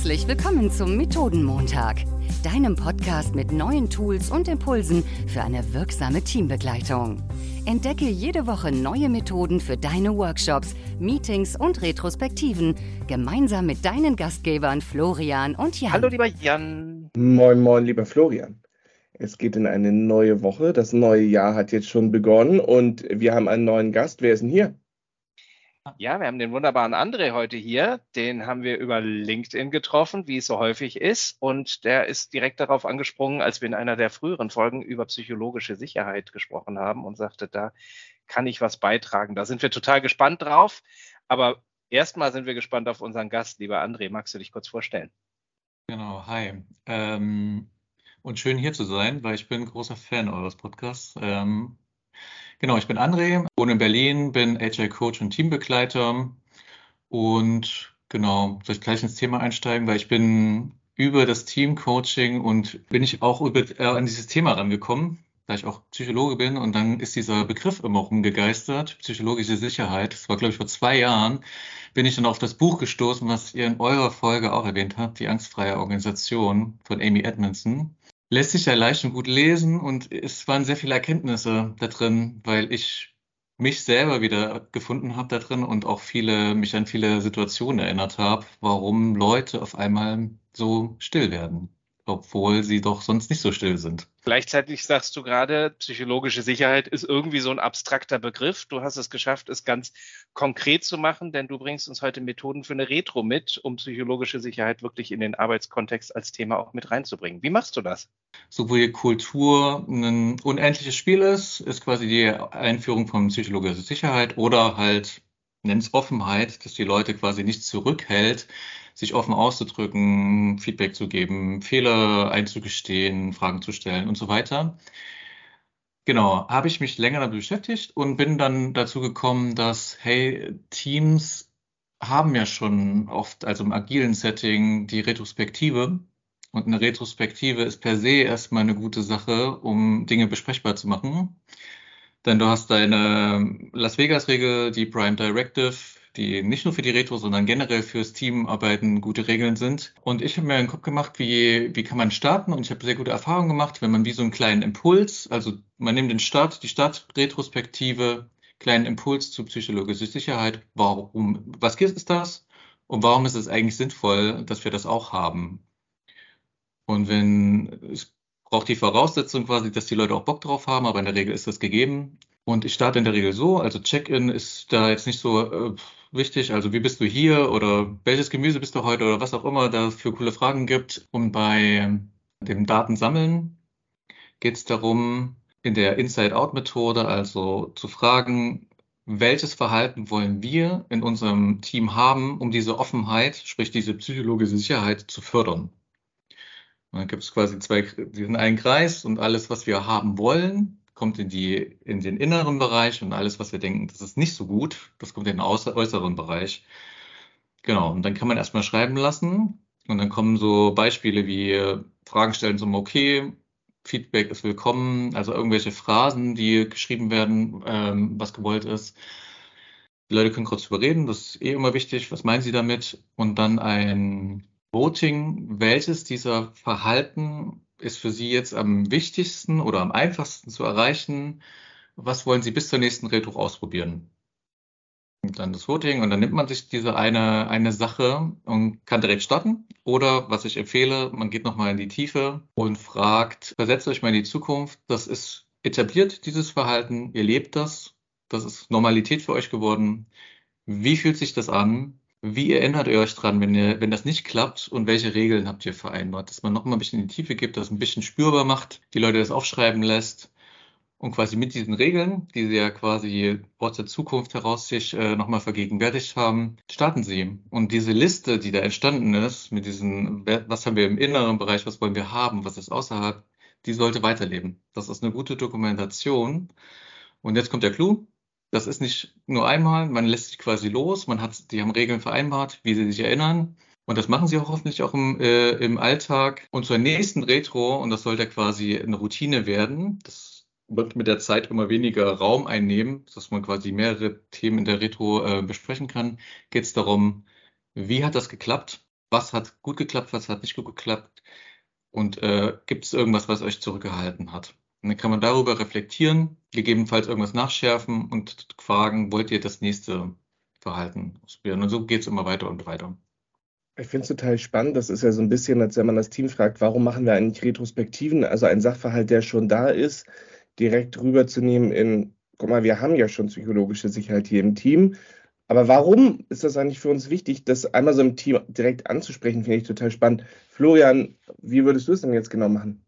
Herzlich willkommen zum Methodenmontag, deinem Podcast mit neuen Tools und Impulsen für eine wirksame Teambegleitung. Entdecke jede Woche neue Methoden für deine Workshops, Meetings und Retrospektiven gemeinsam mit deinen Gastgebern Florian und Jan. Hallo lieber Jan. Moin, moin, lieber Florian. Es geht in eine neue Woche. Das neue Jahr hat jetzt schon begonnen und wir haben einen neuen Gast. Wer ist denn hier? Ja, wir haben den wunderbaren André heute hier. Den haben wir über LinkedIn getroffen, wie es so häufig ist. Und der ist direkt darauf angesprungen, als wir in einer der früheren Folgen über psychologische Sicherheit gesprochen haben und sagte, da kann ich was beitragen. Da sind wir total gespannt drauf. Aber erstmal sind wir gespannt auf unseren Gast. Lieber André, magst du dich kurz vorstellen? Genau, hi. Ähm, und schön hier zu sein, weil ich bin großer Fan eures Podcasts. Ähm, Genau, ich bin André, wohne in Berlin, bin HR-Coach und Teambegleiter. Und genau, soll ich gleich ins Thema einsteigen, weil ich bin über das Teamcoaching und bin ich auch über, äh, an dieses Thema rangekommen, da ich auch Psychologe bin. Und dann ist dieser Begriff immer rumgegeistert, psychologische Sicherheit. Das war, glaube ich, vor zwei Jahren, bin ich dann auf das Buch gestoßen, was ihr in eurer Folge auch erwähnt habt, die angstfreie Organisation von Amy Edmondson lässt sich ja leicht und gut lesen und es waren sehr viele Erkenntnisse da drin, weil ich mich selber wieder gefunden habe da drin und auch viele, mich an viele Situationen erinnert habe, warum Leute auf einmal so still werden obwohl sie doch sonst nicht so still sind. Gleichzeitig sagst du gerade, psychologische Sicherheit ist irgendwie so ein abstrakter Begriff. Du hast es geschafft, es ganz konkret zu machen, denn du bringst uns heute Methoden für eine Retro mit, um psychologische Sicherheit wirklich in den Arbeitskontext als Thema auch mit reinzubringen. Wie machst du das? So wie Kultur ein unendliches Spiel ist, ist quasi die Einführung von psychologischer Sicherheit oder halt nennt es Offenheit, dass die Leute quasi nicht zurückhält, sich offen auszudrücken, Feedback zu geben, Fehler einzugestehen, Fragen zu stellen und so weiter. Genau, habe ich mich länger damit beschäftigt und bin dann dazu gekommen, dass, hey, Teams haben ja schon oft, also im agilen Setting, die Retrospektive. Und eine Retrospektive ist per se erstmal eine gute Sache, um Dinge besprechbar zu machen. Denn du hast deine Las Vegas-Regel, die Prime Directive, die nicht nur für die Retro, sondern generell fürs Teamarbeiten gute Regeln sind. Und ich habe mir einen Kopf gemacht, wie, wie kann man starten? Und ich habe sehr gute Erfahrungen gemacht, wenn man wie so einen kleinen Impuls, also man nimmt den Start, die Startretrospektive, kleinen Impuls zu psychologischer Sicherheit. Warum, was ist das? Und warum ist es eigentlich sinnvoll, dass wir das auch haben? Und wenn, es braucht die Voraussetzung quasi, dass die Leute auch Bock drauf haben, aber in der Regel ist das gegeben. Und ich starte in der Regel so, also Check-in ist da jetzt nicht so äh, wichtig, also wie bist du hier oder welches Gemüse bist du heute oder was auch immer da für coole Fragen gibt. Und bei dem Datensammeln geht es darum, in der Inside-Out-Methode, also zu fragen, welches Verhalten wollen wir in unserem Team haben, um diese Offenheit, sprich diese psychologische Sicherheit zu fördern. Und dann gibt es quasi zwei, diesen einen Kreis und alles, was wir haben wollen, kommt in, die, in den inneren Bereich und alles, was wir denken, das ist nicht so gut, das kommt in den äußeren Bereich. Genau, und dann kann man erstmal schreiben lassen und dann kommen so Beispiele wie Fragen stellen zum Okay, Feedback ist willkommen, also irgendwelche Phrasen, die geschrieben werden, ähm, was gewollt ist. Die Leute können kurz überreden, das ist eh immer wichtig, was meinen sie damit? Und dann ein Voting, welches dieser Verhalten ist für Sie jetzt am wichtigsten oder am einfachsten zu erreichen? Was wollen Sie bis zur nächsten Retro ausprobieren? Und dann das Voting und dann nimmt man sich diese eine, eine Sache und kann direkt starten. Oder was ich empfehle, man geht nochmal in die Tiefe und fragt, versetzt euch mal in die Zukunft. Das ist etabliert, dieses Verhalten. Ihr lebt das. Das ist Normalität für euch geworden. Wie fühlt sich das an? Wie erinnert ihr euch dran, wenn, ihr, wenn das nicht klappt und welche Regeln habt ihr vereinbart? Dass man noch mal ein bisschen in die Tiefe gibt, das ein bisschen spürbar macht, die Leute das aufschreiben lässt und quasi mit diesen Regeln, die sie ja quasi aus der Zukunft heraus sich äh, nochmal vergegenwärtigt haben, starten sie. Und diese Liste, die da entstanden ist, mit diesen, was haben wir im inneren Bereich, was wollen wir haben, was ist außerhalb, die sollte weiterleben. Das ist eine gute Dokumentation. Und jetzt kommt der Clou. Das ist nicht nur einmal, man lässt sich quasi los, man hat, die haben Regeln vereinbart, wie sie sich erinnern. Und das machen sie auch hoffentlich auch im, äh, im Alltag. Und zur nächsten Retro, und das sollte quasi eine Routine werden, das wird mit der Zeit immer weniger Raum einnehmen, dass man quasi mehrere Themen in der Retro äh, besprechen kann, geht es darum, wie hat das geklappt? was hat gut geklappt, was hat nicht gut geklappt und äh, gibt es irgendwas, was euch zurückgehalten hat. Und dann kann man darüber reflektieren, gegebenenfalls irgendwas nachschärfen und fragen, wollt ihr das nächste Verhalten ausprobieren? Und so geht es immer weiter und weiter. Ich finde es total spannend. Das ist ja so ein bisschen, als wenn man das Team fragt, warum machen wir eigentlich Retrospektiven? Also ein Sachverhalt, der schon da ist, direkt rüberzunehmen in, guck mal, wir haben ja schon psychologische Sicherheit hier im Team. Aber warum ist das eigentlich für uns wichtig, das einmal so im Team direkt anzusprechen, finde ich total spannend. Florian, wie würdest du es denn jetzt genau machen?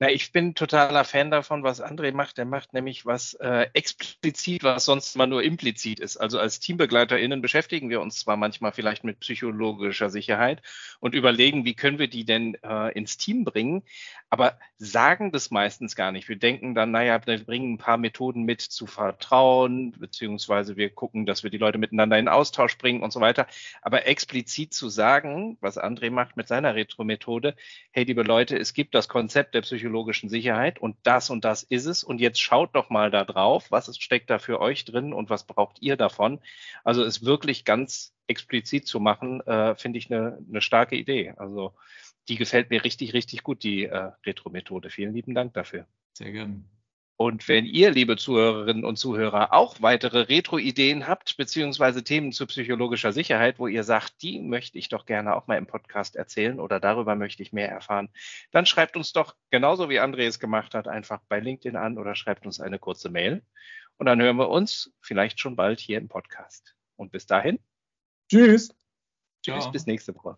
Na, ich bin totaler Fan davon, was André macht. Der macht nämlich was äh, explizit, was sonst mal nur implizit ist. Also als TeambegleiterInnen beschäftigen wir uns zwar manchmal vielleicht mit psychologischer Sicherheit und überlegen, wie können wir die denn äh, ins Team bringen, aber sagen das meistens gar nicht. Wir denken dann, naja, wir bringen ein paar Methoden mit zu vertrauen, beziehungsweise wir gucken, dass wir die Leute miteinander in Austausch bringen und so weiter. Aber explizit zu sagen, was André macht mit seiner Retro-Methode, hey, liebe Leute, es gibt das Konzept der Psychologie psychologischen Sicherheit und das und das ist es. Und jetzt schaut doch mal da drauf, was steckt da für euch drin und was braucht ihr davon. Also es wirklich ganz explizit zu machen, äh, finde ich eine, eine starke Idee. Also die gefällt mir richtig, richtig gut, die äh, Retro-Methode. Vielen lieben Dank dafür. Sehr gerne. Und wenn ihr, liebe Zuhörerinnen und Zuhörer, auch weitere Retro-Ideen habt, beziehungsweise Themen zu psychologischer Sicherheit, wo ihr sagt, die möchte ich doch gerne auch mal im Podcast erzählen oder darüber möchte ich mehr erfahren, dann schreibt uns doch, genauso wie André es gemacht hat, einfach bei LinkedIn an oder schreibt uns eine kurze Mail. Und dann hören wir uns vielleicht schon bald hier im Podcast. Und bis dahin. Tschüss. Tschüss, Ciao. bis nächste Woche.